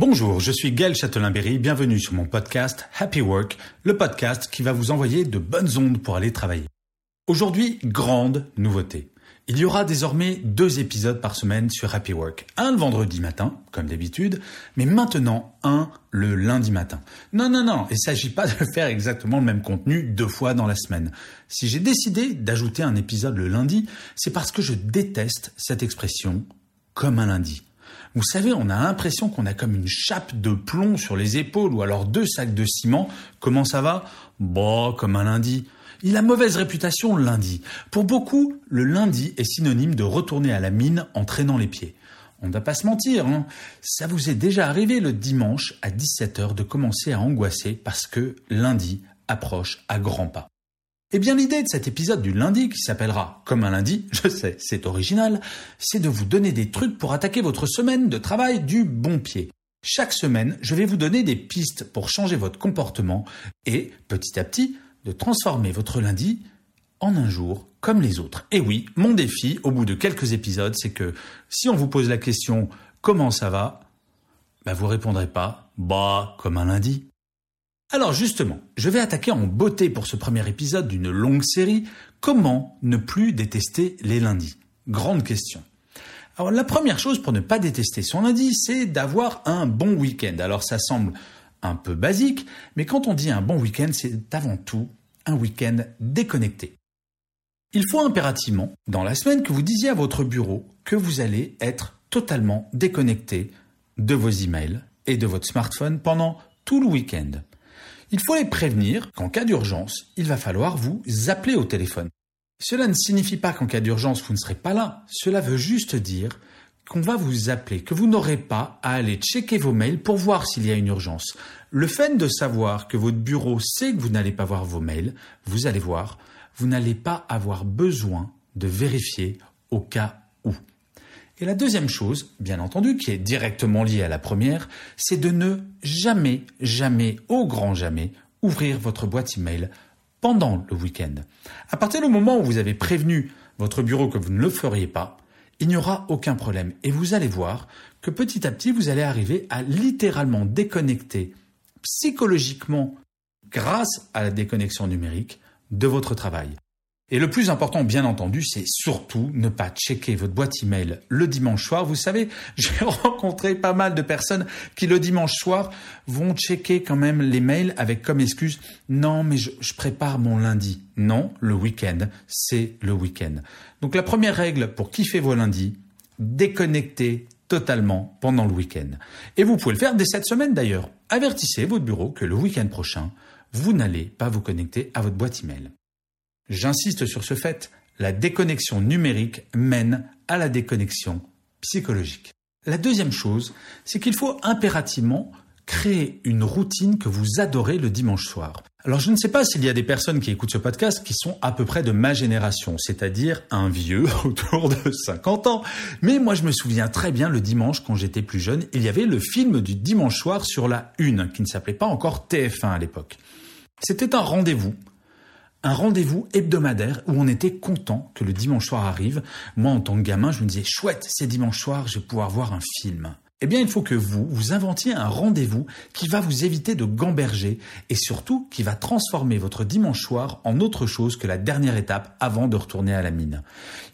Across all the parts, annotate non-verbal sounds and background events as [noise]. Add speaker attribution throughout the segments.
Speaker 1: Bonjour, je suis Gaël Châtelain-Berry, bienvenue sur mon podcast Happy Work, le podcast qui va vous envoyer de bonnes ondes pour aller travailler. Aujourd'hui, grande nouveauté. Il y aura désormais deux épisodes par semaine sur Happy Work. Un le vendredi matin, comme d'habitude, mais maintenant un le lundi matin. Non, non, non, il ne s'agit pas de faire exactement le même contenu deux fois dans la semaine. Si j'ai décidé d'ajouter un épisode le lundi, c'est parce que je déteste cette expression comme un lundi. Vous savez, on a l'impression qu'on a comme une chape de plomb sur les épaules ou alors deux sacs de ciment. Comment ça va? Bon, comme un lundi. Il a mauvaise réputation le lundi. Pour beaucoup, le lundi est synonyme de retourner à la mine en traînant les pieds. On ne va pas se mentir, hein. ça vous est déjà arrivé le dimanche à 17h de commencer à angoisser parce que lundi approche à grands pas. Eh bien l'idée de cet épisode du lundi qui s'appellera Comme un lundi, je sais, c'est original, c'est de vous donner des trucs pour attaquer votre semaine de travail du bon pied. Chaque semaine, je vais vous donner des pistes pour changer votre comportement et, petit à petit, de transformer votre lundi en un jour comme les autres. Et oui, mon défi, au bout de quelques épisodes, c'est que si on vous pose la question comment ça va, bah vous répondrez pas bah comme un lundi. Alors justement, je vais attaquer en beauté pour ce premier épisode d'une longue série comment ne plus détester les lundis? Grande question. Alors la première chose pour ne pas détester son lundi, c'est d'avoir un bon week-end. Alors ça semble un peu basique, mais quand on dit un bon week-end, c'est avant tout un week-end déconnecté. Il faut impérativement, dans la semaine, que vous disiez à votre bureau que vous allez être totalement déconnecté de vos emails et de votre smartphone pendant tout le week-end. Il faut les prévenir qu'en cas d'urgence, il va falloir vous appeler au téléphone. Cela ne signifie pas qu'en cas d'urgence, vous ne serez pas là. Cela veut juste dire qu'on va vous appeler, que vous n'aurez pas à aller checker vos mails pour voir s'il y a une urgence. Le fait de savoir que votre bureau sait que vous n'allez pas voir vos mails, vous allez voir, vous n'allez pas avoir besoin de vérifier au cas où. Et la deuxième chose, bien entendu, qui est directement liée à la première, c'est de ne jamais, jamais, au grand jamais, ouvrir votre boîte email pendant le week-end. À partir du moment où vous avez prévenu votre bureau que vous ne le feriez pas, il n'y aura aucun problème. Et vous allez voir que petit à petit, vous allez arriver à littéralement déconnecter psychologiquement grâce à la déconnexion numérique de votre travail. Et le plus important, bien entendu, c'est surtout ne pas checker votre boîte email le dimanche soir. Vous savez, [laughs] j'ai rencontré pas mal de personnes qui le dimanche soir vont checker quand même les mails avec comme excuse non, mais je, prépare mon lundi. Non, le week-end, c'est le week-end. Donc la première règle pour kiffer vos lundis, déconnectez totalement pendant le week-end. Et vous pouvez le faire dès cette semaine d'ailleurs. Avertissez votre bureau que le week-end prochain, vous n'allez pas vous connecter à votre boîte email. J'insiste sur ce fait, la déconnexion numérique mène à la déconnexion psychologique. La deuxième chose, c'est qu'il faut impérativement créer une routine que vous adorez le dimanche soir. Alors je ne sais pas s'il y a des personnes qui écoutent ce podcast qui sont à peu près de ma génération, c'est-à-dire un vieux [laughs] autour de 50 ans. Mais moi je me souviens très bien le dimanche quand j'étais plus jeune, il y avait le film du dimanche soir sur la Une, qui ne s'appelait pas encore TF1 à l'époque. C'était un rendez-vous un rendez-vous hebdomadaire où on était content que le dimanche soir arrive. Moi, en tant que gamin, je me disais, chouette, c'est dimanche soir, je vais pouvoir voir un film. Eh bien, il faut que vous, vous inventiez un rendez-vous qui va vous éviter de gamberger et surtout qui va transformer votre dimanche soir en autre chose que la dernière étape avant de retourner à la mine.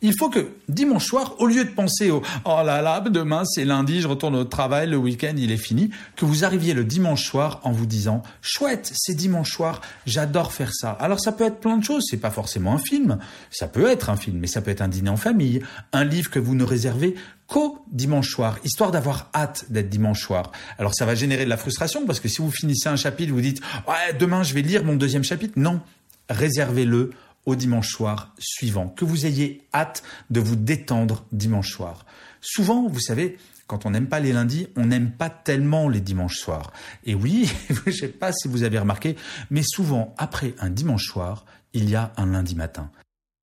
Speaker 1: Il faut que dimanche soir, au lieu de penser au oh là là, demain c'est lundi, je retourne au travail, le week-end il est fini, que vous arriviez le dimanche soir en vous disant chouette, c'est dimanche soir, j'adore faire ça. Alors ça peut être plein de choses, c'est pas forcément un film, ça peut être un film, mais ça peut être un dîner en famille, un livre que vous ne réservez qu'au dimanche soir, histoire d'avoir hâte d'être dimanche soir. Alors ça va générer de la frustration parce que si vous finissez un chapitre, vous dites ouais demain je vais lire mon deuxième chapitre. Non, réservez-le au dimanche soir suivant, que vous ayez hâte de vous détendre dimanche soir. Souvent, vous savez, quand on n'aime pas les lundis, on n'aime pas tellement les dimanches soirs. Et oui, [laughs] je ne sais pas si vous avez remarqué, mais souvent, après un dimanche soir, il y a un lundi matin.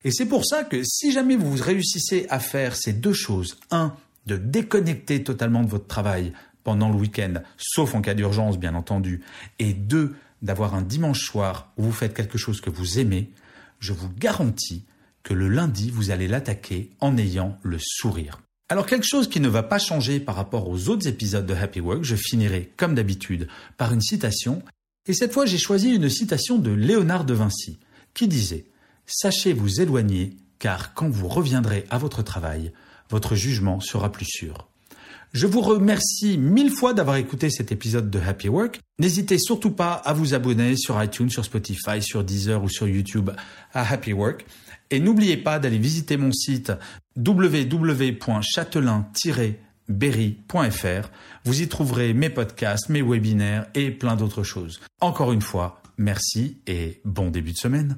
Speaker 1: Et c'est pour ça que si jamais vous réussissez à faire ces deux choses, un, de déconnecter totalement de votre travail pendant le week-end, sauf en cas d'urgence bien entendu, et deux, d'avoir un dimanche soir où vous faites quelque chose que vous aimez, je vous garantis que le lundi, vous allez l'attaquer en ayant le sourire. Alors quelque chose qui ne va pas changer par rapport aux autres épisodes de Happy Work, je finirai comme d'habitude par une citation, et cette fois j'ai choisi une citation de Léonard de Vinci, qui disait ⁇ Sachez vous éloigner, car quand vous reviendrez à votre travail, votre jugement sera plus sûr. Je vous remercie mille fois d'avoir écouté cet épisode de Happy Work. N'hésitez surtout pas à vous abonner sur iTunes, sur Spotify, sur Deezer ou sur YouTube à Happy Work. Et n'oubliez pas d'aller visiter mon site www.châtelain-berry.fr. Vous y trouverez mes podcasts, mes webinaires et plein d'autres choses. Encore une fois, merci et bon début de semaine.